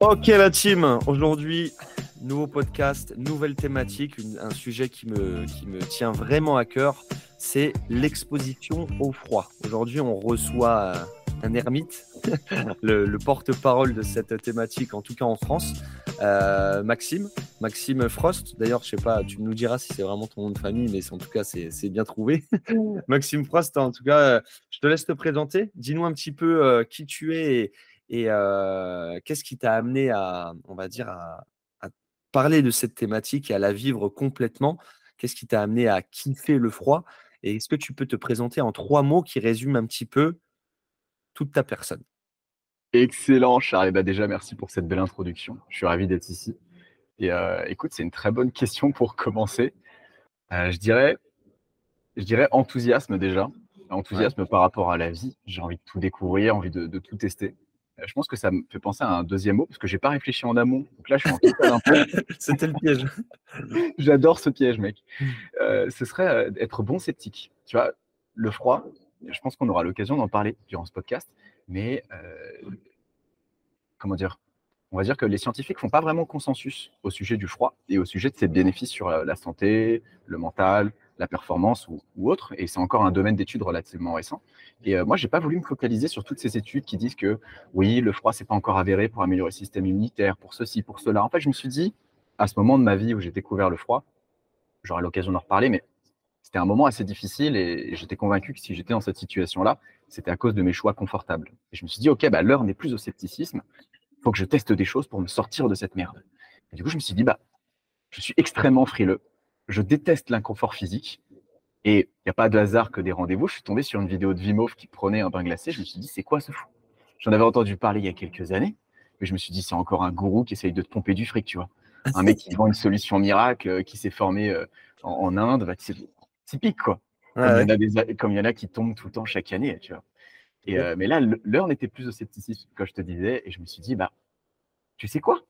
Ok la team, aujourd'hui nouveau podcast, nouvelle thématique, un sujet qui me, qui me tient vraiment à cœur, c'est l'exposition au froid. Aujourd'hui on reçoit euh, un ermite, le, porte-parole de cette thématique, en tout cas en France, euh, Maxime, Maxime Frost. D'ailleurs, je sais pas, tu nous diras si c'est vraiment ton nom de famille, mais en tout cas, c'est bien trouvé. Maxime Frost, en tout cas, euh, je te laisse te présenter. Dis-nous un petit peu euh, qui tu es et, qu'est-ce qui t'a amené à, on va dire, à, parler de cette thématique et à la vivre complètement? Qu'est-ce qui t'a amené à kiffer le froid? Et est-ce que tu peux te présenter en trois mots qui résument un petit peu toute ta personne? Excellent, Charles. Bah déjà, merci pour cette belle introduction. Je suis ravi d'être ici. Et euh, écoute, c'est une très bonne question pour commencer. Euh, je, dirais, je dirais enthousiasme déjà. Enthousiasme par rapport à la vie. J'ai envie de tout découvrir, envie de, tout tester. Euh, je pense que ça me fait penser à un deuxième mot parce que j'ai pas réfléchi en amont. Donc là, je suis en total C'était le piège. J'adore ce piège, mec. ce serait être bon sceptique. Tu vois, le froid, je pense qu'on aura l'occasion d'en parler durant ce podcast, mais euh, comment dire On va dire que les scientifiques font pas vraiment consensus au sujet du froid et au sujet de ses bénéfices sur la santé, le mental, la performance ou, autre. Et c'est encore un domaine d'études relativement récent. Et euh, moi, j'ai pas voulu me focaliser sur toutes ces études qui disent que oui, le froid c'est pas encore avéré pour améliorer le système immunitaire, pour ceci, pour cela. En fait, je me suis dit à ce moment de ma vie où j'ai découvert le froid, j'aurai l'occasion d'en reparler, mais c'était un moment assez difficile et j'étais convaincu que si j'étais dans cette situation-là, c'était à cause de mes choix confortables. Et je me suis dit, OK, bah, l'heure n'est plus au scepticisme. Il faut que je teste des choses pour me sortir de cette merde. Et du coup, je me suis dit, bah, je suis extrêmement frileux. Je déteste l'inconfort physique. Et il n'y a pas de hasard que des rendez-vous. Je suis tombé sur une vidéo de Vimov qui prenait un bain glacé. Je me suis dit, c'est quoi ce fou? J'en avais entendu parler il y a quelques années. Mais je me suis dit, c'est encore un gourou qui essaye de te pomper du fric, tu vois. Un mec qui vend une solution miracle, euh, qui s'est formé euh, en, Inde, bah, typique, quoi. Comme, il y en a qui tombent tout le temps chaque année, tu vois. Et, euh, mais là, l'heure n'était plus au scepticisme, comme je te disais, et je me suis dit, bah, tu sais quoi?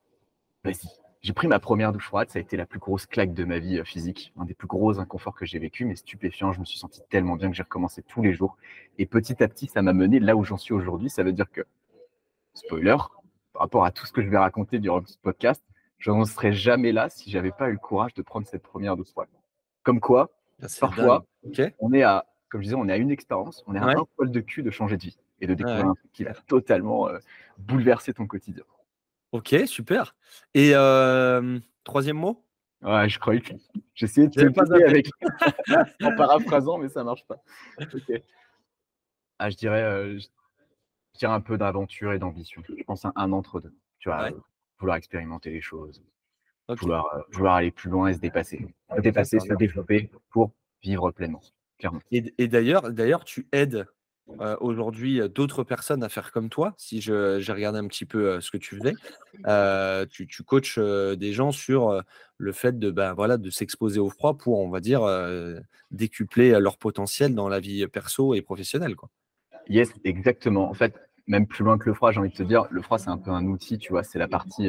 Vas-y. J'ai pris ma première douche froide, ça a été la plus grosse claque de ma vie euh, physique, un des plus gros inconforts que j'ai vécu, mais stupéfiant. Je me suis senti tellement bien que j'ai recommencé tous les jours. Et petit à petit, ça m'a mené là où j'en suis aujourd'hui. Ça veut dire que, spoiler, par rapport à tout ce que je vais raconter durant ce podcast, je n'en serais jamais là si j'avais pas eu le courage de prendre cette première douche froide. Comme quoi, ah, Parfois, on est à, comme je disais, on est à une expérience, on est à un poil de cul de changer de vie et de découvrir un truc qui va totalement euh, bouleverser ton quotidien. Ok, super. Et troisième mot? Ouais, je croyais que j'essayais de pas avec en paraphrasant, mais ça marche pas. Ah, je dirais, euh, je dirais un peu d'aventure et d'ambition. Je pense à un entre deux. Tu vois, vouloir expérimenter les choses, Vouloir, euh, vouloir, aller plus loin et se dépasser. Se dépasser, se développer pour vivre pleinement, clairement. Et, d'ailleurs, d'ailleurs, tu aides euh, aujourd'hui d'autres personnes à faire comme toi. Si j'ai regardé un petit peu ce que tu faisais, tu, tu, coaches des gens sur le fait de, ben, voilà, de s'exposer au froid pour, on va dire, décupler leur potentiel dans la vie perso et professionnelle. Quoi. Yes, exactement. En fait, même plus loin que le froid, j'ai envie de te dire, le froid, c'est un peu un outil, tu vois, c'est la partie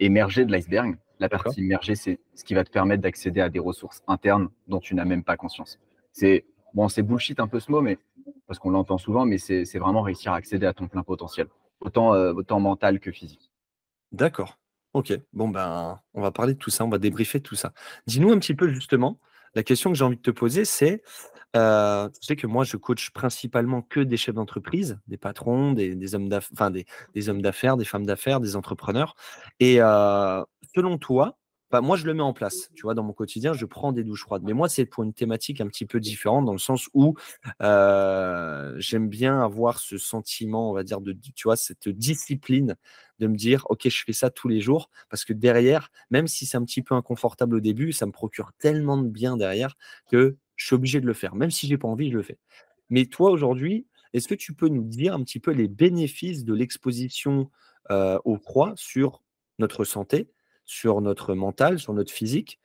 émergée de l'iceberg. La partie immergée, c'est ce qui va te permettre d'accéder à des ressources internes dont tu n'as même pas conscience. C'est bon, c'est bullshit un peu ce mot, mais parce qu'on l'entend souvent, mais c'est vraiment réussir à accéder à ton plein potentiel, autant, euh, autant mental que physique. D'accord. Ok. Bon ben, on va parler de tout ça, on va débriefer tout ça. Dis-nous un petit peu justement. La question que j'ai envie de te poser, c'est euh, tu sais que moi, je coach principalement que des chefs d'entreprise, des patrons, des, hommes d'affaires, enfin des, hommes d'affaires, des femmes d'affaires, des entrepreneurs. Et euh, selon toi, moi, je le mets en place. Tu vois, dans mon quotidien, je prends des douches froides. Mais moi, c'est pour une thématique un petit peu différente, dans le sens où euh, j'aime bien avoir ce sentiment, on va dire, de, tu vois, cette discipline de me dire, OK, je fais ça tous les jours, parce que derrière, même si c'est un petit peu inconfortable au début, ça me procure tellement de bien derrière que je suis obligé de le faire. Même si je n'ai pas envie, je le fais. Mais toi, aujourd'hui, est-ce que tu peux nous dire un petit peu les bénéfices de l'exposition euh, au froid sur notre santé, sur notre mental, sur notre physique,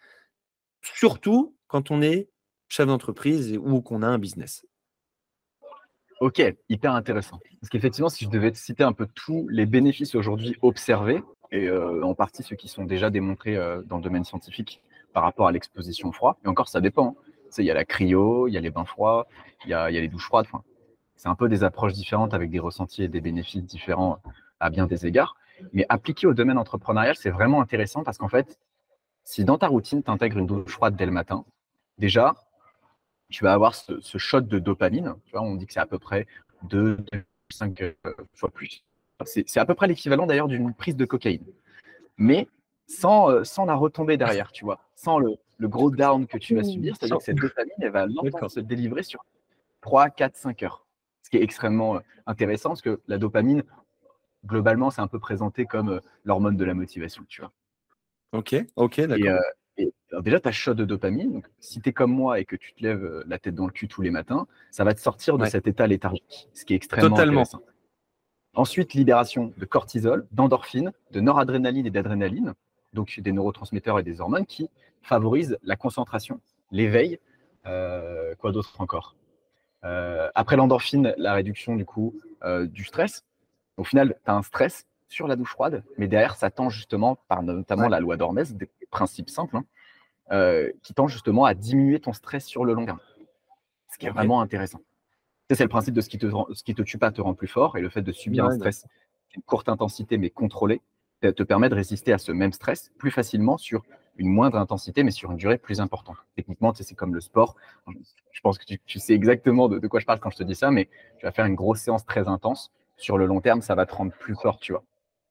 surtout quand on est chef d'entreprise ou qu'on a un business Ok, hyper intéressant. Parce qu'effectivement, si je devais citer un peu tous les bénéfices aujourd'hui observés, et euh, en partie ceux qui sont déjà démontrés euh, dans le domaine scientifique par rapport à l'exposition froid, et encore ça dépend, hein il y a la cryo, il y a les bains froids, il y a, les douches froides. c'est un peu des approches différentes avec des ressentis et des bénéfices différents à bien des égards. Mais appliqué au domaine entrepreneurial, c'est vraiment intéressant parce qu'en fait, si dans ta routine, tu intègres une douche froide dès le matin, déjà, tu vas avoir ce, shot de dopamine. Tu vois, on dit que c'est à peu près 2, 5 euh, fois plus. C'est à peu près l'équivalent d'ailleurs d'une prise de cocaïne. Mais sans, euh, sans la retomber derrière, tu vois, sans le, le gros down que tu vas subir, c'est-à-dire que cette dopamine, elle va longtemps se délivrer sur 3, 4, 5 heures. Ce qui est extrêmement euh, intéressant, parce que la dopamine, globalement, c'est un peu présenté comme l'hormone de la motivation, tu vois. Ok, ok, d'accord. Et, déjà, tu as shot de dopamine. Donc, si tu es comme moi et que tu te lèves euh, la tête dans le cul tous les matins, ça va te sortir de cet état léthargique, ce qui est extrêmement Totalement. intéressant. Ensuite, libération de cortisol, d'endorphine, de noradrénaline et d'adrénaline, donc des neurotransmetteurs et des hormones qui favorisent la concentration, l'éveil, euh, quoi d'autre encore? Euh, Après l'endorphine, la réduction du coup du stress. Au final, tu as un stress sur la douche froide, mais derrière, ça tend justement, par notamment la loi d'Hormèse, des principes simples, hein, euh, qui tend justement à diminuer ton stress sur le long terme. Ce qui est vraiment intéressant. C'est le principe de ce qui, te, ce qui te tue pas te rend plus fort, et le fait de subir un stress d'une courte intensité mais contrôlé te permet de résister à ce même stress plus facilement sur une moindre intensité, mais sur une durée plus importante. Techniquement, c'est comme le sport. Je pense que tu, sais exactement de, quoi je parle quand je te dis ça, mais tu vas faire une grosse séance très intense. Sur le long terme, ça va te rendre plus fort, tu vois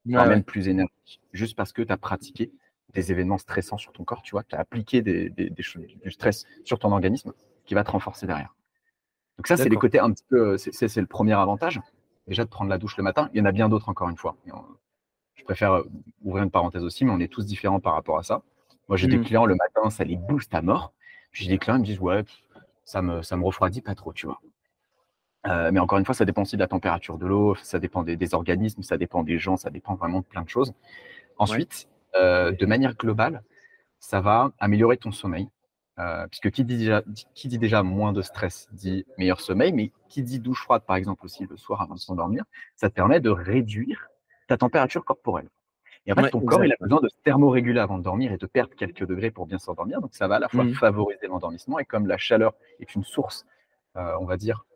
même plus énergique, juste parce que tu as pratiqué des événements stressants sur ton corps, tu vois, tu as appliqué des, du stress sur ton organisme qui va te renforcer derrière. Donc ça, c'est les côtés un petit peu, c'est le premier avantage, déjà de prendre la douche le matin. Il y en a bien d'autres encore une fois. Je préfère euh, ouvrir une parenthèse aussi, mais on est tous différents par rapport à ça. Moi, j'ai des mmh. clients le matin, ça les booste à mort. J'ai des clients qui me disent, ouais, ça me, ça me refroidit pas trop, tu vois. Euh, mais encore une fois, ça dépend aussi de la température de l'eau, ça dépend des, organismes, ça dépend des gens, ça dépend vraiment de plein de choses. Ensuite, euh, de manière globale, ça va améliorer ton sommeil. Euh, puisque qui dit, déjà, qui dit déjà moins de stress dit meilleur sommeil, mais qui dit douche froide, par exemple, aussi le soir avant de s'endormir, ça te permet de réduire ta température corporelle. Et en fait, ton corps, il a besoin de se thermoréguler avant de dormir et de perdre quelques degrés pour bien s'endormir. Donc, ça va à la fois mmh. favoriser l'endormissement et comme la chaleur est une source, on va dire,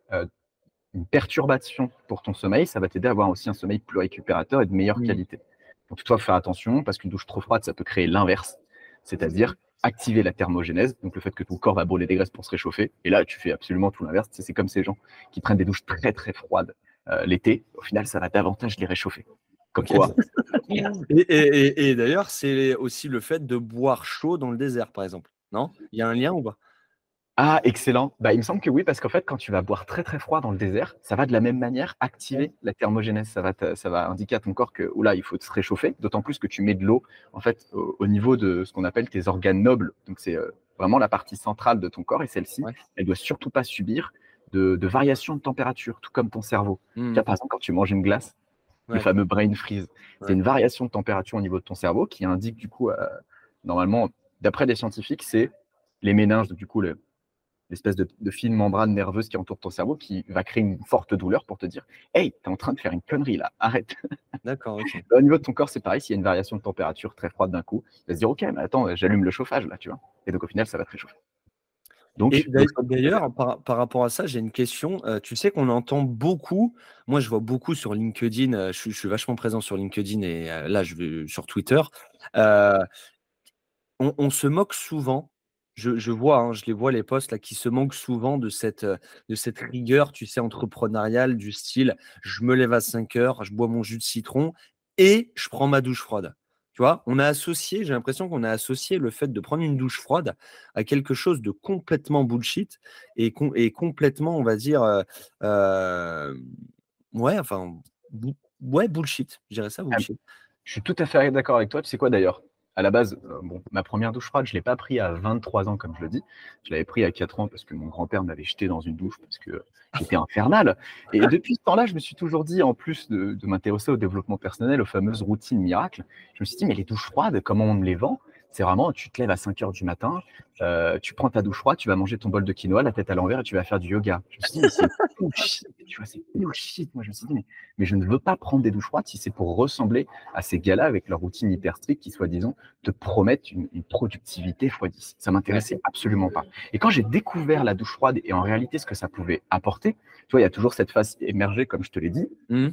une perturbation pour ton sommeil, ça va t'aider à avoir aussi un sommeil plus récupérateur et de meilleure qualité. Donc, toutefois, faire attention parce qu'une douche trop froide, ça peut créer l'inverse, c'est-à-dire activer la thermogénèse, donc le fait que ton corps va brûler des graisses pour se réchauffer. Et là, tu fais absolument tout l'inverse. C'est comme ces gens qui prennent des douches très très froides euh, l'été. Au final, ça va davantage les réchauffer. Comme quoi. et, d'ailleurs, c'est aussi le fait de boire chaud dans le désert, par exemple. Non? Il y a un lien ou pas? Ah, excellent. Bah, il me semble que oui, parce qu'en fait, quand tu vas boire très très froid dans le désert, ça va de la même manière activer la thermogénèse. Ça va, ça va indiquer à ton corps que là, il faut se réchauffer, d'autant plus que tu mets de l'eau en fait au, niveau de ce qu'on appelle tes organes nobles. Donc c'est euh, vraiment la partie centrale de ton corps et celle-ci, elle doit surtout pas subir de, variations de température, tout comme ton cerveau. Mmh. par exemple, quand tu manges une glace, le fameux brain freeze, c'est une variation de température au niveau de ton cerveau qui indique du coup, euh, normalement, d'après les scientifiques, c'est les méninges, du coup, le, l'espèce de, fine membrane nerveuse qui entoure ton cerveau qui va créer une forte douleur pour te dire Hey, tu es en train de faire une connerie là, arrête. D'accord, ok. Au niveau de ton corps, c'est pareil, s'il y a une variation de température très froide d'un coup, il va se dire Ok, mais attends, j'allume le chauffage là, tu vois. Et donc au final, ça va te réchauffer. Donc, d'ailleurs, par, rapport à ça, j'ai une question. Euh, tu sais qu'on entend beaucoup, moi je vois beaucoup sur LinkedIn, euh, je, suis vachement présent sur LinkedIn et euh, là je vais sur Twitter. on, se moque souvent je, vois, hein, je les vois les posts là qui se manquent souvent de cette, de cette rigueur, tu sais, entrepreneuriale du style je me lève à 5 heures, je bois mon jus de citron et je prends ma douche froide. Tu vois, on a associé, j'ai l'impression qu'on a associé le fait de prendre une douche froide à quelque chose de complètement bullshit et, et complètement, on va dire, ouais, enfin, ouais, bullshit, je dirais ça, ah, bullshit. Je suis tout à fait d'accord avec toi. Tu sais quoi d'ailleurs? À la base, euh, bon, ma première douche froide, je ne l'ai pas pris à 23 ans, comme je le dis. Je l'avais pris à 4 ans parce que mon grand-père m'avait jeté dans une douche parce que j'étais infernal. Et depuis ce temps-là, je me suis toujours dit, en plus de, de m'intéresser au développement personnel, aux fameuses routines miracles, je me suis dit, mais les douches froides, comment on me les vend? C'est vraiment, tu te lèves à 5 heures du matin, euh, tu prends ta douche froide, tu vas manger ton bol de quinoa, la tête à l'envers et tu vas faire du yoga. Je me suis dit, mais c'est. Tu vois, c'est bullshit. Moi, je me suis dit, mais, je ne veux pas prendre des douches froides si c'est pour ressembler à ces gars-là avec leur routine hyper stricte qui, soi-disant, te promettent une, productivité fois 10. Ça m'intéressait absolument pas. Et quand j'ai découvert la douche froide et en réalité ce que ça pouvait apporter, tu vois, il y a toujours cette phase émergée, comme je te l'ai dit. Mmh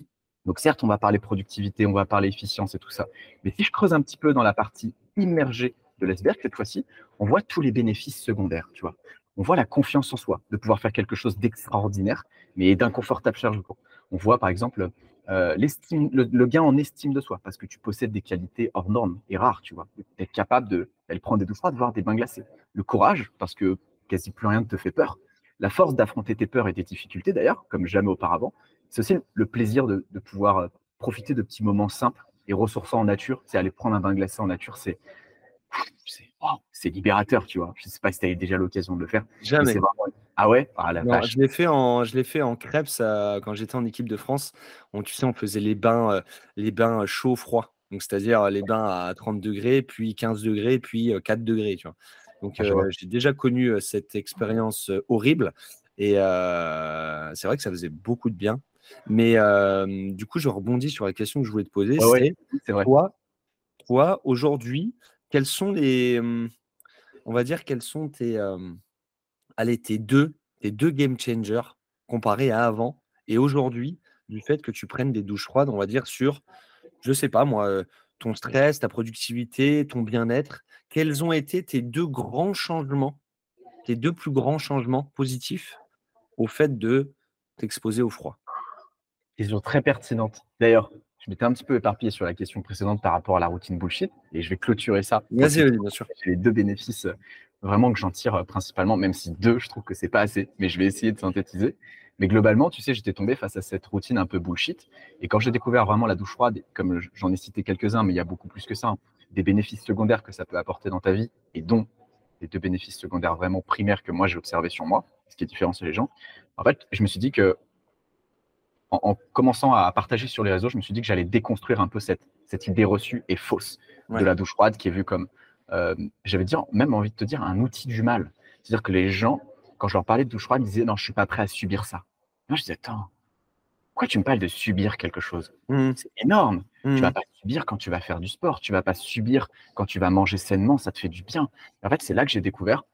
Donc certes, on va parler productivité, on va parler efficience et tout ça. Mais si je creuse un petit peu dans la partie immergée de l'iceberg cette fois-ci, on voit tous les bénéfices secondaires, tu vois. On voit la confiance en soi, de pouvoir faire quelque chose d'extraordinaire, mais d'inconfortable charge On voit par exemple euh, le, gain en estime de soi, parce que tu possèdes des qualités hors normes et rares, tu vois. Être capable d'aller prendre des douches froides, voir des bains glacés. Le courage, parce que quasi plus rien ne te fait peur. La force d'affronter tes peurs et tes difficultés, d'ailleurs, comme jamais auparavant. C'est aussi le plaisir de, pouvoir euh, profiter de petits moments simples et ressourçants en nature. C'est aller prendre un bain glacé en nature, c'est c'est libérateur, tu vois. Je sais pas si tu as eu déjà l'occasion de le faire. Jamais. Ah ouais? Ah, Je l'ai fait en, je l'ai fait en crêpes quand j'étais en équipe de France. On, tu sais, on faisait les bains, euh, les bains chauds froids. Donc c'est-à-dire les bains à 30 degrés, puis 15 degrés, puis 4 degrés, tu vois. Donc ah, j'ai déjà connu cette expérience horrible et c'est vrai que ça faisait beaucoup de bien. Mais du coup, je rebondis sur la question que je voulais te poser. c'est vrai. Toi, aujourd'hui, quels sont les, on va dire, quels sont tes deux, tes deux game changers comparés à avant et aujourd'hui, du fait que tu prennes des douches froides, on va dire sur, je sais pas moi, ton stress, ta productivité, ton bien-être. Quels ont été tes deux grands changements, tes deux plus grands changements positifs au fait de t'exposer au froid? Question très pertinente. D'ailleurs, je m'étais un petit peu éparpillé sur la question précédente par rapport à la routine bullshit et je vais clôturer ça. Vas-y, bien sûr. les deux bénéfices euh, vraiment que j'en tire euh, principalement, même si deux, je trouve que c'est pas assez, mais je vais essayer de synthétiser. Mais globalement, tu sais, j'étais tombé face à cette routine un peu bullshit. Et quand j'ai découvert vraiment la douche froide, comme j'en ai cité quelques-uns, mais il y a beaucoup plus que ça, hein, des bénéfices secondaires que ça peut apporter dans ta vie, et dont les deux bénéfices secondaires vraiment primaires que moi j'ai observé sur moi, ce qui est différent sur les gens. En fait, je me suis dit que en, commençant à partager sur les réseaux, je me suis dit que j'allais déconstruire un peu cette, cette idée reçue et fausse de la douche froide qui est vue comme, euh, j'avais même envie de te dire, un outil du mal. C'est-à-dire que les gens, quand je leur parlais de douche froide, ils disaient non, je suis pas prêt à subir ça. Moi, je disais attends, pourquoi tu me parles de subir quelque chose? Mmh. C'est énorme. Tu Tu vas mmh. pas subir quand tu vas faire du sport. Tu vas pas subir quand tu vas manger sainement. Ça te fait du bien. en fait, c'est là que j'ai découvert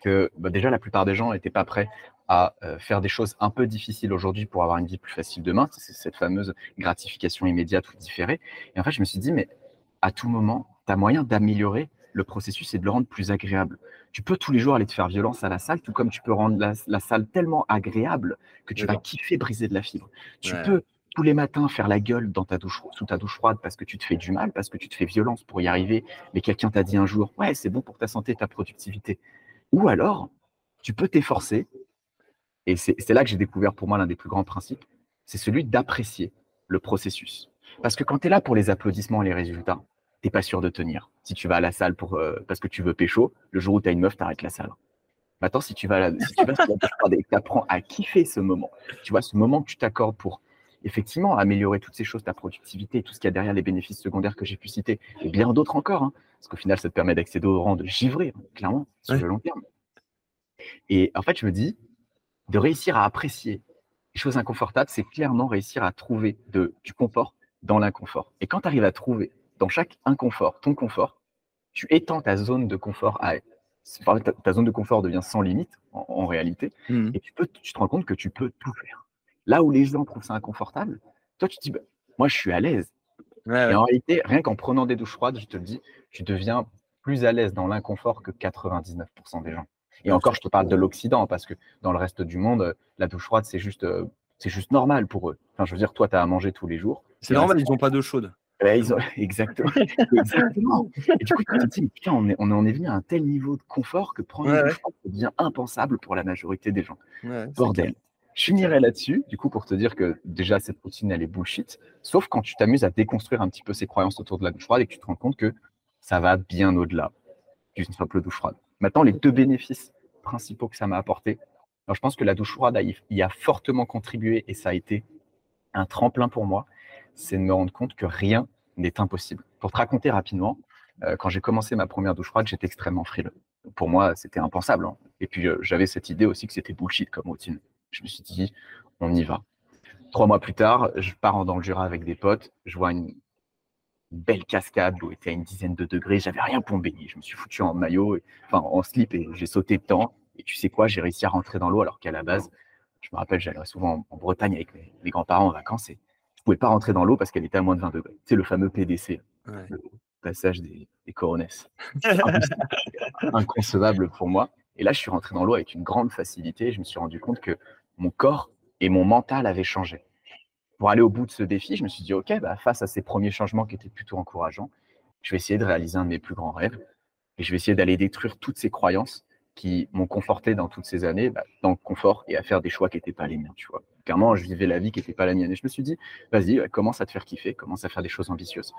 que bah, déjà la plupart des gens n'étaient pas prêts à euh, faire des choses un peu difficiles aujourd'hui pour avoir une vie plus facile demain. C'est cette fameuse gratification immédiate ou différée. Et en fait, je me suis dit, mais à tout moment, tu as moyen d'améliorer le processus et de le rendre plus agréable. Tu peux tous les jours aller te faire violence à la salle, tout comme tu peux rendre la, salle tellement agréable que tu vas kiffer briser de la fibre. Tu peux tous les matins faire la gueule dans ta douche, sous ta douche froide parce que tu te fais du mal, parce que tu te fais violence pour y arriver, mais quelqu'un t'a dit un jour, ouais, c'est bon pour ta santé, ta productivité. Ou alors, tu peux t'efforcer et c'est là que j'ai découvert pour moi l'un des plus grands principes, c'est celui d'apprécier le processus. Parce que quand tu es là pour les applaudissements et les résultats, t'es pas sûr de tenir. Si tu vas à la salle pour, euh, parce que tu veux pécho, le jour où tu as une meuf, t'arrêtes la salle. Maintenant, si tu vas, si tu vas et que tu apprends à kiffer ce moment, tu vois, ce moment que tu t'accordes pour effectivement améliorer toutes ces choses, ta productivité, tout ce qu'il y a derrière les bénéfices secondaires que j'ai pu citer, et bien d'autres encore, hein, parce qu'au final, ça te permet d'accéder au rang de givré, hein, clairement, sur le long terme. Et en fait, je me dis, de réussir à apprécier les choses inconfortables, c'est clairement réussir à trouver de, du confort dans l'inconfort. Et quand tu arrives à trouver dans chaque inconfort ton confort, tu étends ta zone de confort à ta, zone de confort devient sans limite en, réalité, mmh. et tu, peux, tu te rends compte que tu peux tout faire. Là où les gens trouvent ça inconfortable, toi tu te dis, bah, moi je suis à l'aise. et en réalité, rien qu'en prenant des douches froides, je te le dis, tu deviens plus à l'aise dans l'inconfort que 99% des gens. Et encore, je te parle de l'Occident, parce que dans le reste du monde, la douche froide, c'est juste, euh, c'est juste normal pour eux. Enfin, je veux dire, toi, tu as à manger tous les jours. C'est normal, ils n'ont pas d'eau chaude. ils ont... Exactement. Exactement. Et du coup, tu te dis, putain, on, est, on en est venu à un tel niveau de confort que prendre une douche froide devient impensable pour la majorité des gens. Bordel. Je finirai là-dessus, du coup, pour te dire que déjà, cette routine, elle est bullshit. Sauf quand tu t'amuses à déconstruire un petit peu ces croyances autour de la douche froide et que tu te rends compte que ça va bien au-delà d'une simple douche froide. Maintenant, les deux bénéfices principaux que ça m'a apporté. Je pense que la douche froide y a fortement contribué et ça a été un tremplin pour moi. C'est de me rendre compte que rien n'est impossible. Pour te raconter rapidement, euh, quand j'ai commencé ma première douche froide, j'étais extrêmement frileux. Pour moi, c'était impensable. Hein. Et puis, euh, j'avais cette idée aussi que c'était bullshit comme routine. Je me suis dit, on y va. Trois mois plus tard, je pars dans le Jura avec des potes. Je vois une, belle cascade, l'eau était à une dizaine de degrés, j'avais rien pour me baigner. Je me suis foutu en maillot, enfin en slip et j'ai sauté dedans. Et tu sais quoi, j'ai réussi à rentrer dans l'eau alors qu'à la base, je me rappelle, j'allais souvent en, Bretagne avec mes, grands-parents en vacances et pouvais pas rentrer dans l'eau parce qu'elle était à moins de 20 degrés. C'est le fameux PDC, le passage des, des coronesses. Inconcevable pour moi. Et là, je suis rentré dans l'eau avec une grande facilité. Je me suis rendu compte que mon corps et mon mental avaient changé. Pour aller au bout de ce défi, je me suis dit, OK, bah, face à ces premiers changements qui étaient plutôt encourageants, je vais essayer de réaliser un de mes plus grands rêves. Et je vais essayer d'aller détruire toutes ces croyances qui m'ont conforté dans toutes ces années bah, dans le confort et à faire des choix qui n'étaient pas les miens, tu vois. Clairement, je vivais la vie qui n'était pas la mienne. Et je me suis dit, vas-y, commence à te faire kiffer, commence à faire des choses ambitieuses.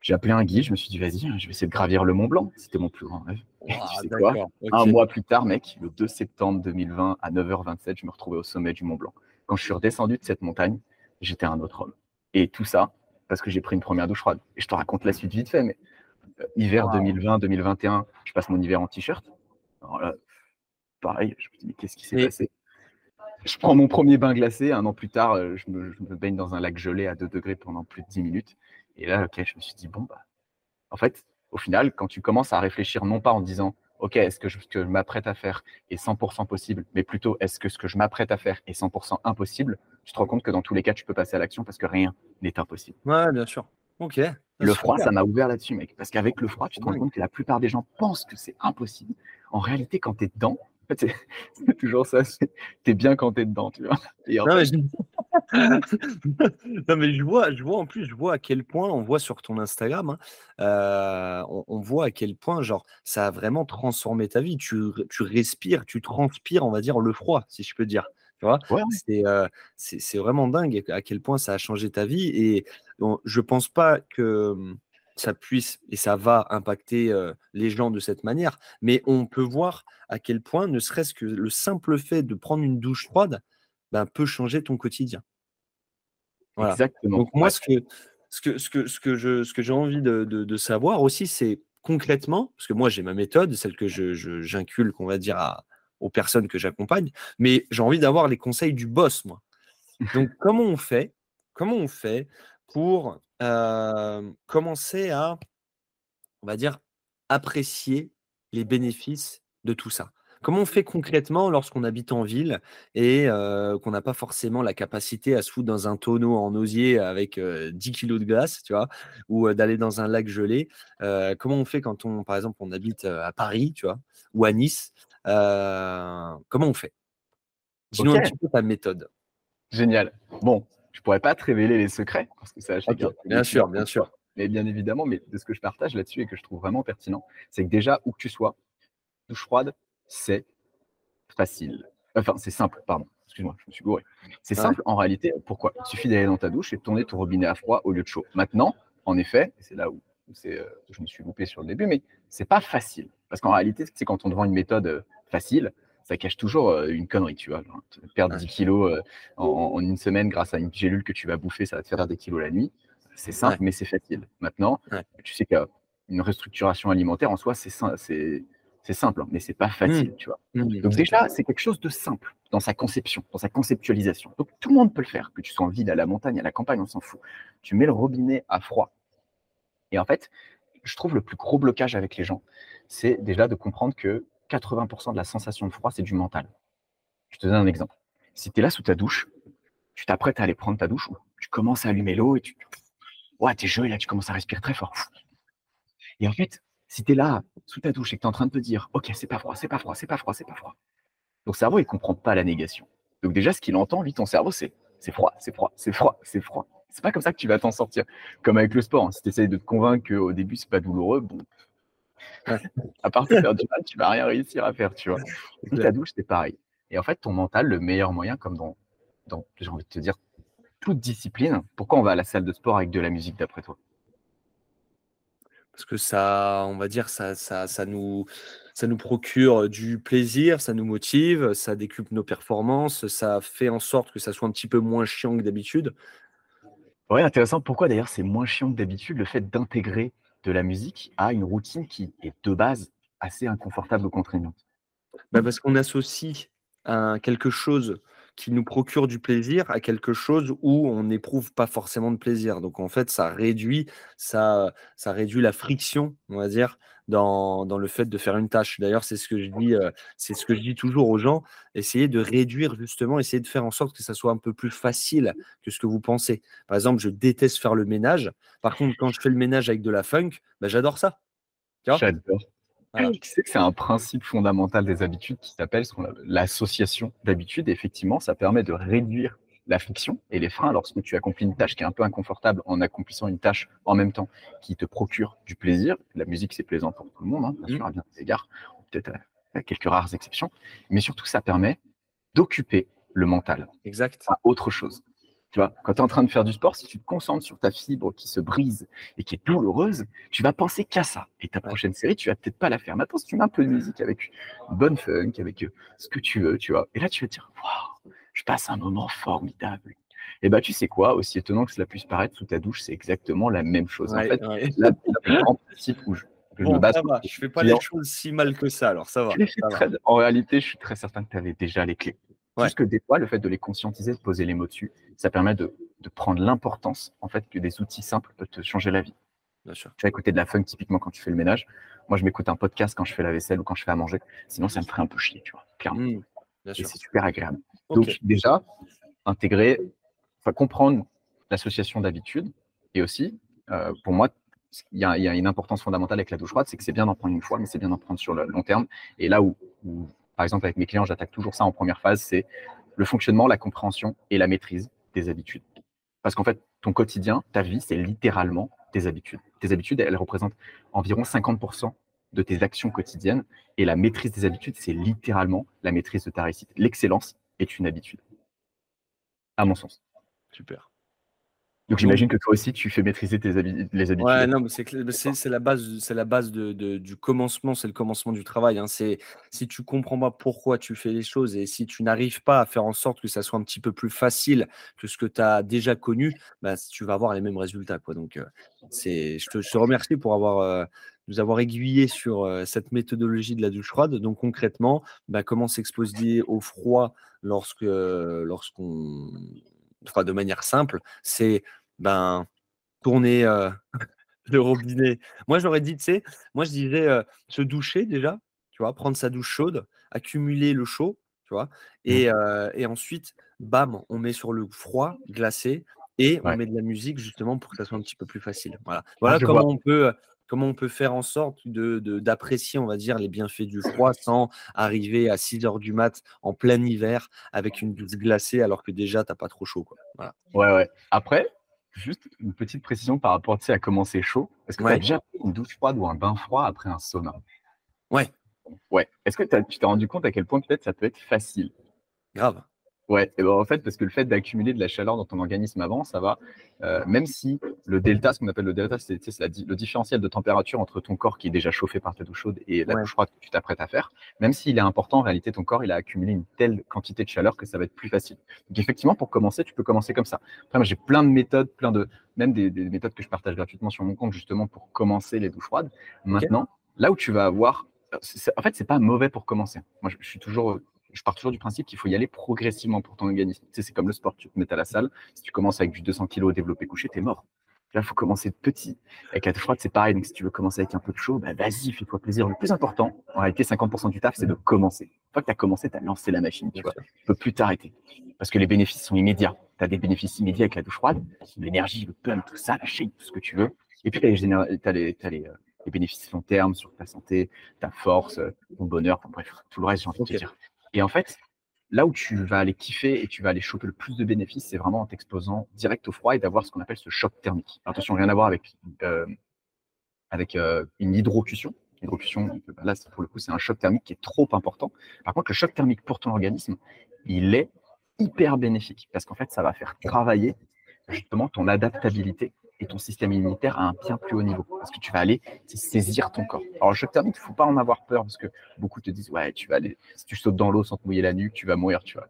J'ai appelé un guide, je me suis dit, vas-y, je vais essayer de gravir le Mont Blanc. C'était mon plus grand rêve. Un mois plus tard, mec, le 2 septembre 2020 à 9h27, je me retrouvais au sommet du Mont Blanc. Quand je suis redescendu de cette montagne, j'étais un autre homme. Et tout ça parce que j'ai pris une première douche froide. Et je te raconte la suite vite fait, mais euh, hiver 2020-2021, je passe mon hiver en t-shirt. Pareil, je me dis, mais qu'est-ce qui s'est passé? Je prends mon premier bain glacé. Un an plus tard, euh, je me, baigne dans un lac gelé à 2 degrés pendant plus de 10 minutes. Et là, ok, je me suis dit, bon, bah, en fait, au final, quand tu commences à réfléchir, non pas en disant, OK, est-ce que ce que je m'apprête à faire est 100% possible, mais plutôt est-ce que ce que je m'apprête à faire est 100% impossible, tu te rends compte que dans tous les cas, tu peux passer à l'action parce que rien n'est impossible. Ouais, bien sûr. OK. Le froid, ça m'a ouvert là-dessus, mec. Parce qu'avec le froid, tu te rends compte que la plupart des gens pensent que c'est impossible. En réalité, quand tu es dedans, c'est toujours ça. T'es bien quand t'es dedans, tu vois. non, mais je... non, mais je vois, je vois en plus, je vois à quel point on voit sur ton Instagram, hein, euh, on, voit à quel point genre ça a vraiment transformé ta vie. Tu, tu respires, tu transpires, on va dire le froid, si je peux dire. Tu vois, euh, c'est vraiment dingue à quel point ça a changé ta vie. Et je pense pas que ça puisse et ça va impacter les gens de cette manière. Mais on peut voir à quel point, ne serait-ce que le simple fait de prendre une douche froide, ben, peut changer ton quotidien. Exactement. Donc moi, ce que, ce que, ce que, ce que, je, ce que j'ai envie de, de, savoir aussi, c'est concrètement, parce que moi j'ai ma méthode, celle que je, j'inculque, on va dire, à, aux personnes que j'accompagne, mais j'ai envie d'avoir les conseils du boss, moi. Donc comment on fait Comment on fait pour commencer à, on va dire, apprécier les bénéfices de tout ça. Comment on fait concrètement lorsqu'on habite en ville et qu'on n'a pas forcément la capacité à se foutre dans un tonneau en osier avec 10 kilos de glace, tu vois, ou d'aller dans un lac gelé? Comment on fait quand on, par exemple, on habite à Paris, tu vois, ou à Nice? Comment on fait? Dis-nous un petit peu ta méthode. Génial. Bon, je pourrais pas te révéler les secrets parce que ça Bien sûr, bien sûr. Mais bien évidemment, mais de ce que je partage là-dessus et que je trouve vraiment pertinent, c'est que déjà, où que tu sois, douche froide, c'est facile. Enfin, c'est simple, pardon. Excuse-moi, je me suis gouré. C'est simple en réalité. Pourquoi? Il suffit d'aller dans ta douche et de tourner ton robinet à froid au lieu de chaud. Maintenant, en effet, c'est là où c'est, euh, je me suis loupé sur le début, mais c'est pas facile. Parce qu'en réalité, c'est quand on te vend une méthode euh, facile, ça cache toujours une connerie, tu vois. perdre 10 kilos en, une semaine grâce à une gélule que tu vas bouffer, ça va te faire perdre des kilos la nuit. C'est simple, mais c'est facile. Maintenant, tu sais qu'une restructuration alimentaire en soi, c'est simple, hein, mais c'est pas facile, mmh. tu vois. Mmh. Donc déjà, c'est quelque chose de simple dans sa conception, dans sa conceptualisation. Donc tout le monde peut le faire, que tu sois en ville, à la montagne, à la campagne, on s'en fout. Tu mets le robinet à froid. Et en fait, je trouve le plus gros blocage avec les gens, c'est déjà de comprendre que 80% de la sensation de froid, c'est du mental. Je te donne un exemple. Si tu es là sous ta douche, tu t'apprêtes à aller prendre ta douche, tu commences à allumer l'eau et tu. Ouais, t'es gelé, là, tu commences à respirer très fort. Et en fait, si tu es là sous ta douche et que tu es en train de te dire, OK, c'est pas froid, c'est pas froid, c'est pas froid, c'est pas froid, ton cerveau, il comprend pas la négation. Donc, déjà, ce qu'il entend, lui, ton cerveau, c'est c'est froid, c'est froid, c'est froid, c'est froid. C'est pas comme ça que tu vas t'en sortir. Comme avec le sport. Hein. Si tu essayes de te convaincre qu'au début, c'est pas douloureux, bon, à part te faire du mal, tu vas rien réussir à faire, tu vois. la douche, c'est pareil. Et en fait, ton mental, le meilleur moyen, comme dans, dans j'ai envie de te dire, toute discipline, pourquoi on va à la salle de sport avec de la musique d'après toi? Parce que ça, on va dire, ça, ça, ça, nous, ça nous procure du plaisir, ça nous motive, ça décuple nos performances, ça fait en sorte que ça soit un petit peu moins chiant que d'habitude. Ouais, intéressant. Pourquoi d'ailleurs c'est moins chiant que d'habitude le fait d'intégrer de la musique à une routine qui est de base assez inconfortable ou contraignante. Bah Parce qu'on associe à quelque chose qui nous procure du plaisir à quelque chose où on n'éprouve pas forcément de plaisir. Donc en fait, ça réduit, ça, réduit la friction, on va dire, dans, le fait de faire une tâche. D'ailleurs, c'est ce que je dis, euh, c'est ce que je dis toujours aux gens. Essayez de réduire justement, essayez de faire en sorte que ça soit un peu plus facile que ce que vous pensez. Par exemple, je déteste faire le ménage. Par contre, quand je fais le ménage avec de la funk, bah, j'adore ça. Tu sais que c'est un principe fondamental des habitudes qui s'appelle l'association d'habitudes. Effectivement, ça permet de réduire la friction et les freins lorsque tu accomplis une tâche qui est un peu inconfortable en accomplissant une tâche en même temps qui te procure du plaisir. La musique, c'est plaisant pour tout le monde, hein, bien mmh. sûr, à bien des égards, peut-être à, quelques rares exceptions. Mais surtout, ça permet d'occuper le mental exact. à autre chose. Tu vois, quand tu es en train de faire du sport, si tu te concentres sur ta fibre qui se brise et qui est douloureuse, tu vas penser qu'à ça. Et ta prochaine série, tu vas peut-être pas la faire. Maintenant, si tu mets un peu de musique avec une bonne funk, avec euh, ce que tu veux, tu vois, et là, tu vas te dire, waouh, je passe un moment formidable. Et bah, tu sais quoi, aussi étonnant que cela puisse paraître sous ta douche, c'est exactement la même chose. en fait, là, grand principe où je, me base. Ça va, je fais pas les choses si mal que ça, alors ça va. En réalité, je suis très certain que tu avais déjà les clés. Juste que des fois, le fait de les conscientiser, de poser les mots dessus, ça permet de, prendre l'importance en fait que des outils simples peuvent te changer la vie. Bien sûr. Tu vas écouter de la funk typiquement quand tu fais le ménage. Moi, je m'écoute un podcast quand je fais la vaisselle ou quand je fais à manger. Sinon, ça me ferait un peu chier, tu vois, clairement. Mmh, et c'est super agréable. Donc, déjà, intégrer, enfin, comprendre l'association d'habitude et aussi, euh, pour moi, il y, a, une importance fondamentale avec la douche froide, c'est que c'est bien d'en prendre une fois, mais c'est bien d'en prendre sur le long terme. Et là où par exemple, avec mes clients, j'attaque toujours ça en première phase, c'est le fonctionnement, la compréhension et la maîtrise des habitudes. Parce qu'en fait, ton quotidien, ta vie, c'est littéralement tes habitudes. Tes habitudes, elles représentent environ 50% de tes actions quotidiennes. Et la maîtrise des habitudes, c'est littéralement la maîtrise de ta réussite. L'excellence est une habitude, à mon sens. Super. Donc j'imagine que toi aussi tu fais maîtriser tes les habitudes. Ouais, non, c'est la base, c'est la base de, du commencement, c'est le commencement du travail. Hein. C'est si tu comprends pas pourquoi tu fais les choses et si tu n'arrives pas à faire en sorte que ça soit un petit peu plus facile que ce que tu as déjà connu, bah, tu vas avoir les mêmes résultats. Quoi. Donc euh, c'est, je te, remercie pour avoir euh, nous avoir aiguillé sur euh, cette méthodologie de la douche froide. Donc concrètement, bah, comment s'exposer au froid lorsque lorsqu'on enfin, de manière simple, c'est ben, tourner le robinet. Moi, j'aurais dit, tu sais, moi, je disais se doucher déjà, tu vois, prendre sa douche chaude, accumuler le chaud, tu vois, mmh. et, et ensuite, bam, on met sur le froid, glacé, et on met de la musique justement pour que ça soit un petit peu plus facile. Voilà, ah, voilà comment on peut comment on peut faire en sorte de, d'apprécier, on va dire, les bienfaits du froid sans arriver à 6 heures du mat en plein hiver avec une douce glacée alors que déjà, tu n'as pas trop chaud. Quoi. Voilà. Ouais, ouais. Après, juste une petite précision par rapport à comment c'est chaud. Est-ce que tu as déjà pris une douche froide ou un bain froid après un sauna? Ouais. Ouais. Est-ce que tu t'es rendu compte à quel point peut-être ça peut être facile? Grave. Ouais, et ben en fait, parce que le fait d'accumuler de la chaleur dans ton organisme avant, ça va, euh, même si le delta, ce qu'on appelle le delta, c'est le différentiel de température entre ton corps qui est déjà chauffé par ta douche chaude et la douche froide que tu t'apprêtes à faire, même s'il est important, en réalité, ton corps, il a accumulé une telle quantité de chaleur que ça va être plus facile. Donc effectivement, pour commencer, tu peux commencer comme ça. Après, moi, j'ai plein de méthodes, plein de, même des, méthodes que je partage gratuitement sur mon compte, justement, pour commencer les douches froides. Maintenant, là où tu vas avoir, en fait, c'est pas mauvais pour commencer. Moi, je suis toujours je pars toujours du principe qu'il faut y aller progressivement pour ton organisme. Tu sais, c'est comme le sport, tu te mets à la salle, si tu commences avec du 200 kg développé couché, tu es mort. Là, il faut commencer de petit. Avec la douche froide, c'est pareil. Donc, si tu veux commencer avec un peu de chaud, bah, vas-y, fais-toi plaisir. Le plus important, en réalité, 50% du taf, c'est de commencer. Une fois que tu as commencé, tu as lancé la machine. Tu ne peux plus t'arrêter. Parce que les bénéfices sont immédiats. Tu as des bénéfices immédiats avec la douche froide, l'énergie, le pump, tout ça, la shape, tout ce que tu veux. Et puis, tu as, les, as les, euh, les, bénéfices long terme sur ta santé, ta force, ton bonheur, bref, tout le reste, j'ai envie de te dire. Et en fait, là où tu vas aller kiffer et tu vas aller choper le plus de bénéfices, c'est vraiment en t'exposant direct au froid et d'avoir ce qu'on appelle ce choc thermique. attention, rien à voir avec, euh, avec euh, une hydrocution. Hydrocution, là, pour le coup, c'est un choc thermique qui est trop important. Par contre, le choc thermique pour ton organisme, il est hyper bénéfique parce qu'en fait, ça va faire travailler justement ton adaptabilité et ton système immunitaire à un bien plus haut niveau. Parce que tu vas aller saisir ton corps. Alors, choc thermique, il ne faut pas en avoir peur parce que beaucoup te disent, ouais, tu vas aller, si tu sautes dans l'eau sans te mouiller la nuque, tu vas mourir, tu vois.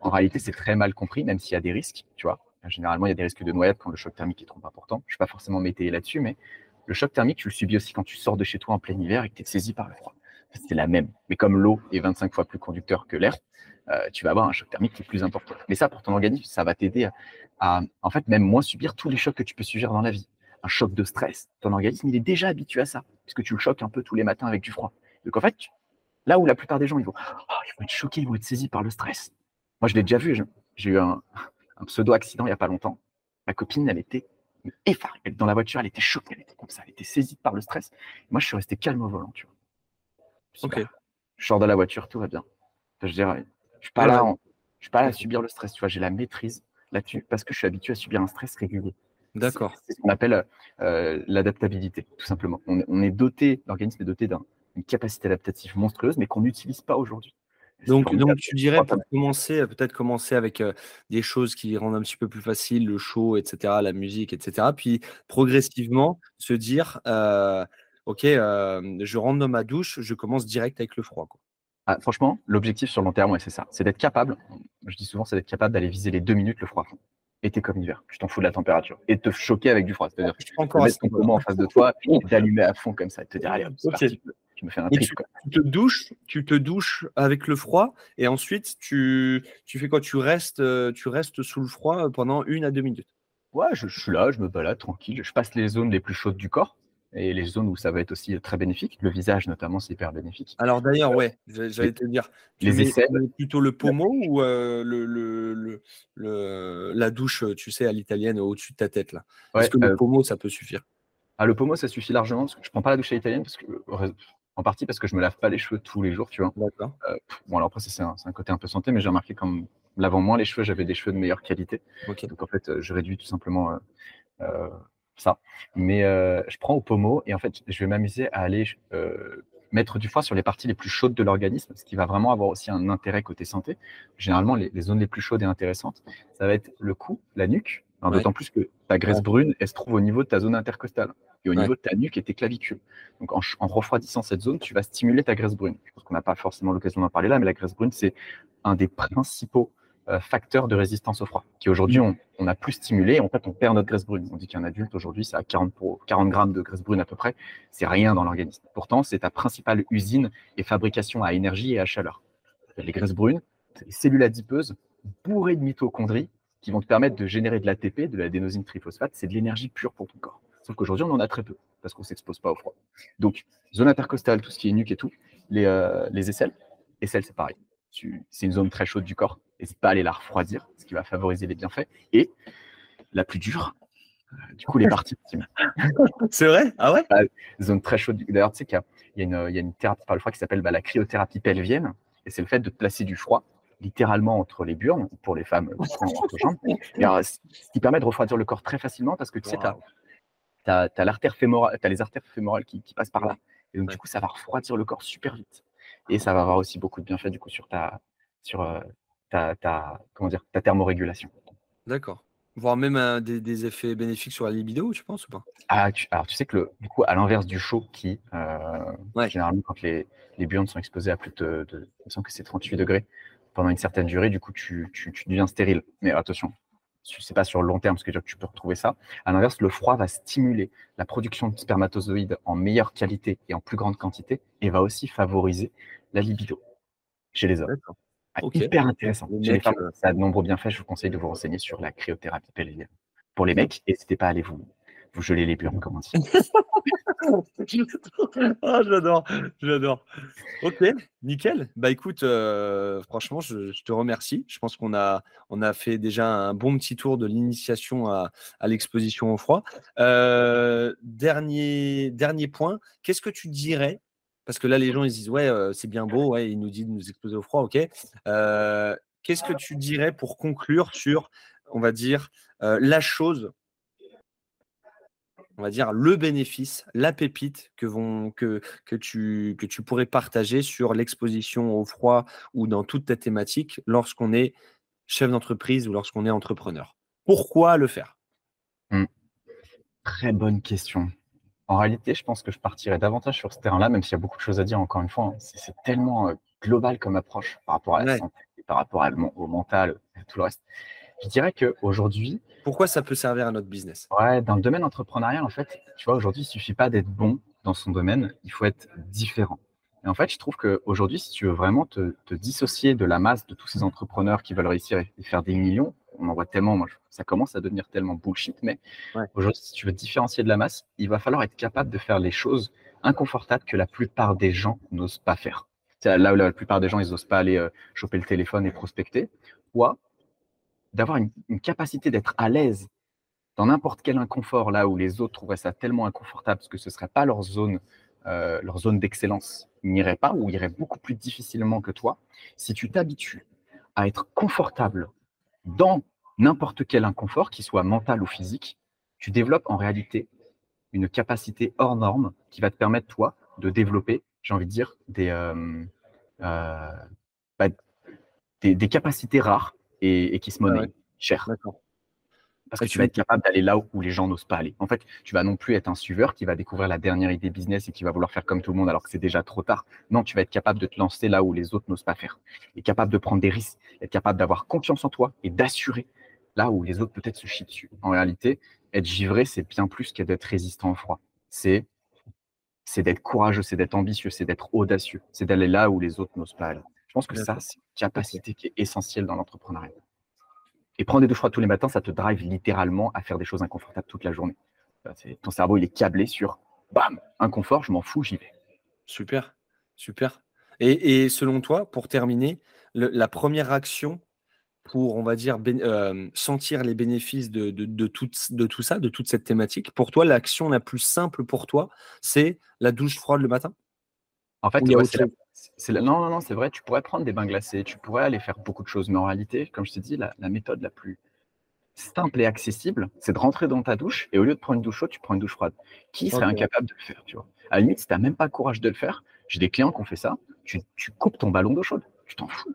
En réalité, c'est très mal compris, même s'il y a des risques, tu vois. Généralement, il y a des risques de noyade quand le choc thermique est trop important. Je ne suis pas forcément métayé là-dessus, mais le choc thermique, tu le subis aussi quand tu sors de chez toi en plein hiver et que tu es saisi par le froid. C'est la même. Mais comme l'eau est 25 fois plus conducteur que l'air, euh, tu vas avoir un choc thermique qui est plus important. Mais ça, pour ton organisme, ça va t'aider à, en fait, même moins subir tous les chocs que tu peux subir dans la vie. Un choc de stress, ton organisme, il est déjà habitué à ça, puisque tu le choques un peu tous les matins avec du froid. Donc en fait, là où la plupart des gens, ils vont, oh, ils vont être choqués, ils vont être saisis par le stress. Moi, je l'ai déjà vu, j'ai eu un, pseudo-accident il n'y a pas longtemps. Ma copine, elle était effarée. Dans la voiture, elle était choquée, elle était comme ça, elle était saisie par le stress. Moi, je suis resté calme au volant, tu vois. Ok. Je sors de la voiture, tout va bien. Je dirais, je suis pas là, je suis pas là à subir le stress. Tu vois, j'ai la maîtrise là-dessus parce que je suis habitué à subir un stress régulier. D'accord. C'est ce qu'on appelle euh, l'adaptabilité, tout simplement. On, est doté, l'organisme est doté d'une capacité adaptative monstrueuse, mais qu'on n'utilise pas aujourd'hui. Donc, donc tu dirais pour commencer, peut-être commencer avec euh, des choses qui rendent un petit peu plus facile, le show, etc., la musique, etc. Puis progressivement se dire, euh, ok, je rentre dans ma douche, je commence direct avec le froid. Quoi. Ah, franchement, l'objectif sur le long terme, c'est ça. C'est d'être capable, je dis souvent, c'est d'être capable d'aller viser les deux minutes le froid Été comme hiver. Tu t'en fous de la température. Et de te choquer avec du froid. C'est-à-dire que tu mettre ton poumon en face de toi et d'allumer à fond comme ça. Et te dire, allez, tu me fais un trip. Tu, te douches, tu te douches avec le froid et ensuite tu, tu fais quoi? Tu restes, euh, tu restes sous le froid pendant une à deux minutes. Ouais, je, je, suis là, je me balade tranquille, je passe les zones les plus chaudes du corps et les zones où ça va être aussi très bénéfique. Le visage, notamment, c'est hyper bénéfique. Alors d'ailleurs, ouais, j'allais te dire, les essais, plutôt le pommeau ou euh, le, le, le, la douche, tu sais, à l'italienne au-dessus de ta tête là? Est-ce que le euh, pommeau, ça peut suffire ah, le pommeau, ça suffit largement parce que je prends pas la douche à l'italienne parce que en partie parce que je me lave pas les cheveux tous les jours, tu vois. D'accord. Euh, bon, alors après, c'est un, un, côté un peu santé, mais j'ai remarqué comme lavant moins les cheveux, j'avais des cheveux de meilleure qualité. Donc en fait, je réduis tout simplement ça. Mais euh, je prends au pommeau et en fait, je vais m'amuser à aller euh, mettre du froid sur les parties les plus chaudes de l'organisme, ce qui va vraiment avoir aussi un intérêt côté santé. Généralement, les, zones les plus chaudes et intéressantes, ça va être le cou, la nuque, d'autant plus que ta graisse brune, elle se trouve au niveau de ta zone intercostale et au niveau de ta nuque et tes clavicules. Donc en, en, refroidissant cette zone, tu vas stimuler ta graisse brune. Je pense qu'on n'a pas forcément l'occasion d'en parler là, mais la graisse brune, c'est un des principaux facteur de résistance au froid, qui aujourd'hui on, on, a plus stimulé, en fait on perd notre graisse brune. On dit qu'un adulte aujourd'hui c'est à 40, 40 grammes de graisse brune à peu près, c'est rien dans l'organisme. Pourtant c'est ta principale usine et fabrication à énergie et à chaleur. Les graisses brunes, les cellules adipeuses bourrées de mitochondries qui vont te permettre de générer de l'ATP, de l'adénosine triphosphate, c'est de l'énergie pure pour ton corps. Sauf qu'aujourd'hui on en a très peu parce qu'on s'expose pas au froid. Donc zone intercostale, tout ce qui est nuque et tout, les, euh, les aisselles, aisselles c'est pareil c'est une zone très chaude du corps. N'hésite pas à aller la refroidir, ce qui va favoriser les bienfaits. Et la plus dure, euh, du coup, les parties intimes. c'est vrai? Ah ouais? Zone très chaude. D'ailleurs, tu sais qu'il y, y, a une thérapie par le froid qui s'appelle bah, la cryothérapie pelvienne. Et c'est le fait de placer du froid littéralement entre les burnes, pour les femmes entre jambes, ce qui permet de refroidir le corps très facilement parce que tu sais, tu as, as, l'artère fémorale, as les artères fémorales qui, qui, passent par là. Et donc, du coup, ça va refroidir le corps super vite et ça va avoir aussi beaucoup de bienfaits du coup sur ta, sur, euh, ta, ta, comment dire, ta thermorégulation. D'accord. Voire même des, des, effets bénéfiques sur la libido, tu penses ou pas? Ah, Alors tu sais que le, du coup, à l'inverse du chaud qui, euh, généralement quand les, les burnes sont exposées à plus de, de je que c'est 38 degrés pendant une certaine durée, du coup tu, tu, tu deviens stérile. Mais attention, sais pas sur le long terme, parce que tu peux retrouver ça. À l'inverse, le froid va stimuler la production de spermatozoïdes en meilleure qualité et en plus grande quantité, et va aussi favoriser la libido chez les hommes. Ah, hyper intéressant. Ça a de nombreux bienfaits. Je vous conseille de vous renseigner sur la cryothérapie pelvienne. Pour les mecs, n'hésitez pas à aller vous, vous geler les burnes, comme on dit. ah, j'adore, j'adore. Ok, nickel. Bah écoute, euh, franchement, je, te remercie. Je pense qu'on a, on a fait déjà un bon petit tour de l'initiation à, l'exposition au froid. Euh, dernier, dernier point, qu'est-ce que tu dirais Parce que là, les gens ils disent ouais, euh, c'est bien beau, ouais, il nous dit de nous exposer au froid, ok. qu'est-ce que tu dirais pour conclure sur, on va dire, la chose on va dire, le bénéfice, la pépite que, vont, que, que, tu, que tu pourrais partager sur l'exposition au froid ou dans toute ta thématique lorsqu'on est chef d'entreprise ou lorsqu'on est entrepreneur? Pourquoi le faire? Mmh. Très bonne question. En réalité, je pense que je partirais davantage sur ce terrain-là, même s'il y a beaucoup de choses à dire, encore une fois. Hein. C'est tellement euh, global comme approche par rapport à la santé, par rapport au mental et tout le reste. Je dirais qu'aujourd'hui. Pourquoi ça peut servir à notre business? Ouais, dans le domaine entrepreneurial, en fait, tu vois, aujourd'hui, il ne suffit pas d'être bon dans son domaine, il faut être différent. Et en fait, je trouve qu'aujourd'hui, si tu veux vraiment te, dissocier de la masse de tous ces entrepreneurs qui veulent réussir et faire des millions, on en voit tellement, moi, ça commence à devenir tellement bullshit, mais aujourd'hui, si tu veux te différencier de la masse, il va falloir être capable de faire les choses inconfortables que la plupart des gens n'osent pas faire. C'est là où la plupart des gens, ils n'osent pas aller euh, choper le téléphone et prospecter, ou d'avoir une, capacité d'être à l'aise dans n'importe quel inconfort, là où les autres trouveraient ça tellement inconfortable parce que ce ne serait pas leur zone, euh, leur zone d'excellence, ils n'iraient pas ou iraient beaucoup plus difficilement que toi. Si tu t'habitues à être confortable dans n'importe quel inconfort, qu'il soit mental ou physique, tu développes en réalité une capacité hors norme qui va te permettre, toi, de développer, j'ai envie de dire, des, euh, euh, bah, des, capacités rares et, qui se monnaient cher. Parce que tu vas être capable d'aller là où, les gens n'osent pas aller. En fait, tu vas non plus être un suiveur qui va découvrir la dernière idée business et qui va vouloir faire comme tout le monde alors que c'est déjà trop tard. Non, tu vas être capable de te lancer là où les autres n'osent pas faire. Et capable de prendre des risques, être capable d'avoir confiance en toi et d'assurer là où les autres peut-être se chient dessus. En réalité, être givré, c'est bien plus que d'être résistant au froid. C'est c'est d'être courageux, c'est d'être ambitieux, c'est d'être audacieux, c'est d'aller là où les autres n'osent pas aller. Je pense que ça, c'est une capacité qui est essentielle dans l'entrepreneuriat. Et prendre des deux choix tous les matins, ça te drive littéralement à faire des choses inconfortables toute la journée. Ton cerveau, il est câblé sur bam, inconfort, je m'en fous, j'y vais. Super, super. Et, selon toi, pour terminer, la première action pour, on va dire, euh, sentir les bénéfices de, de, tout, de tout ça, de toute cette thématique, pour toi, l'action la plus simple pour toi, c'est la douche froide le matin? En fait, c'est non, non, non, c'est vrai, tu pourrais prendre des bains glacés, tu pourrais aller faire beaucoup de choses, mais en réalité, comme je t'ai dit, la, méthode la plus simple et accessible, c'est de rentrer dans ta douche et au lieu de prendre une douche chaude, tu prends une douche froide. Qui serait incapable de le faire, tu vois? À la limite, si tu n'as même pas le courage de le faire, j'ai des clients qui ont fait ça, tu, tu coupes ton ballon d'eau chaude, tu t'en fous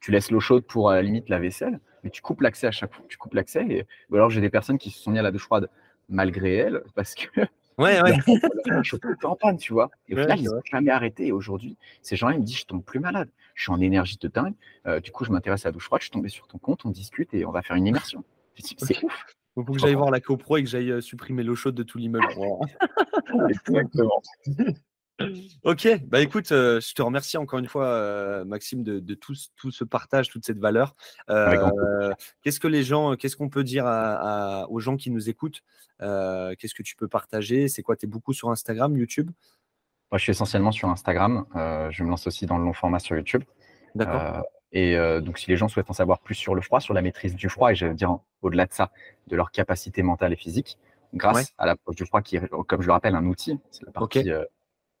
tu laisses l'eau chaude pour à la limite la vaisselle, mais tu coupes l'accès à chaque fois. Tu coupes l'accès. Et... Ou alors j'ai des personnes qui se sont mis à la douche froide malgré elles parce que. Ouais, ouais. en panne, tu vois. Et au final, ils n'ont jamais arrêté. Et aujourd'hui, ces gens-là, ils me disent Je tombe plus malade. Je suis en énergie de dingue. Euh, du coup, je m'intéresse à la douche froide. Je suis tombé sur ton compte, on discute et on va faire une immersion. C'est ouf. Il faut que j'aille voir la CoPro et que j'aille euh, supprimer l'eau chaude de tout l'immeuble. Exactement. Ok, bah écoute, euh, je te remercie encore une fois, euh, Maxime, de, tout, ce partage, toute cette valeur. Euh, qu'est-ce que les gens, qu'est-ce qu'on peut dire aux gens qui nous écoutent? Qu'est-ce que tu peux partager? C'est quoi? Tu es beaucoup sur Instagram, YouTube? Moi, je suis essentiellement sur Instagram. je me lance aussi dans le long format sur YouTube. D'accord. et donc, si les gens souhaitent en savoir plus sur le froid, sur la maîtrise du froid, et je veux dire au-delà de ça, de leur capacité mentale et physique, grâce à l'approche du froid qui est, comme je le rappelle, un outil. C'est la partie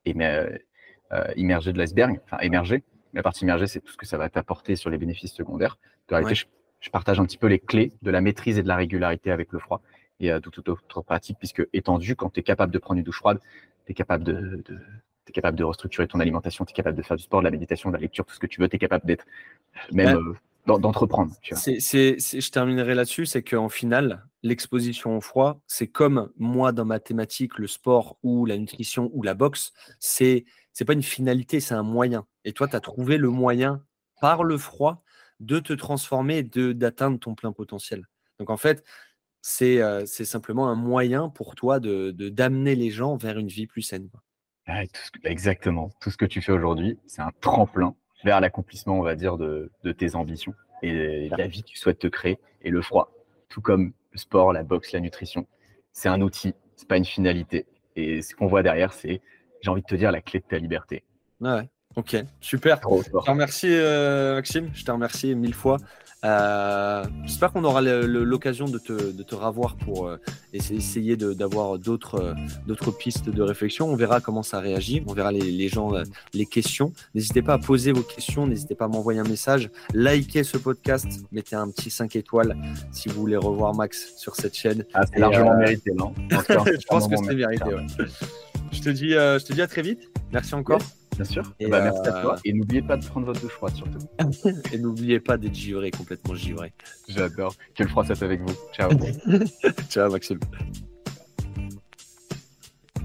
euh, immergé de l'iceberg, enfin émergé. La partie immergée, c'est tout ce que ça va t'apporter sur les bénéfices secondaires. De réalité, je, partage un petit peu les clés de la maîtrise et de la régularité avec le froid et euh, toute autre pratique, puisque étendu, quand tu es capable de prendre une douche froide, tu es capable de, es capable de restructurer ton alimentation, tu es capable de faire du sport, de la méditation, de la lecture, tout ce que tu veux, tu es capable d'être même d'entreprendre. je terminerai là-dessus, c'est qu'en final, l'exposition au froid, c'est comme moi dans ma thématique, le sport ou la nutrition ou la boxe, c'est c'est pas une finalité, c'est un moyen. Et toi, tu as trouvé le moyen par le froid de te transformer et d'atteindre ton plein potentiel. Donc en fait, c'est euh, simplement un moyen pour toi de d'amener les gens vers une vie plus saine. exactement. Tout ce que tu fais aujourd'hui, c'est un tremplin vers l'accomplissement, on va dire, de, tes ambitions et la vie que tu souhaites te créer. Et le froid, tout comme le sport, la boxe, la nutrition, c'est un outil, c'est pas une finalité. Et ce qu'on voit derrière, c'est, j'ai envie de te dire, la clé de ta liberté. Ouais, ok, super. Je te remercie, euh, Maxime. Je te remercie mille fois. Euh, j'espère qu'on aura l'occasion de te, de te, ravoir pour euh, essayer d'avoir d'autres euh, d'autres pistes de réflexion. On verra comment ça réagit, on verra les, les gens, les questions. N'hésitez pas à poser vos questions, n'hésitez pas à m'envoyer un message, likez ce podcast, mettez un petit 5 étoiles si vous voulez revoir Max sur cette chaîne. Ah, c'est largement mérité, non? Je pense que c'est mérité. Ouais. Je, te dis, je te dis à très vite. Merci encore. Bien sûr. Et bah, merci à toi. Et n'oubliez pas de prendre votre froid surtout. Et n'oubliez pas d'être givré, complètement givré. J'adore. Que le froid avec vous. Ciao. Ciao Maxime.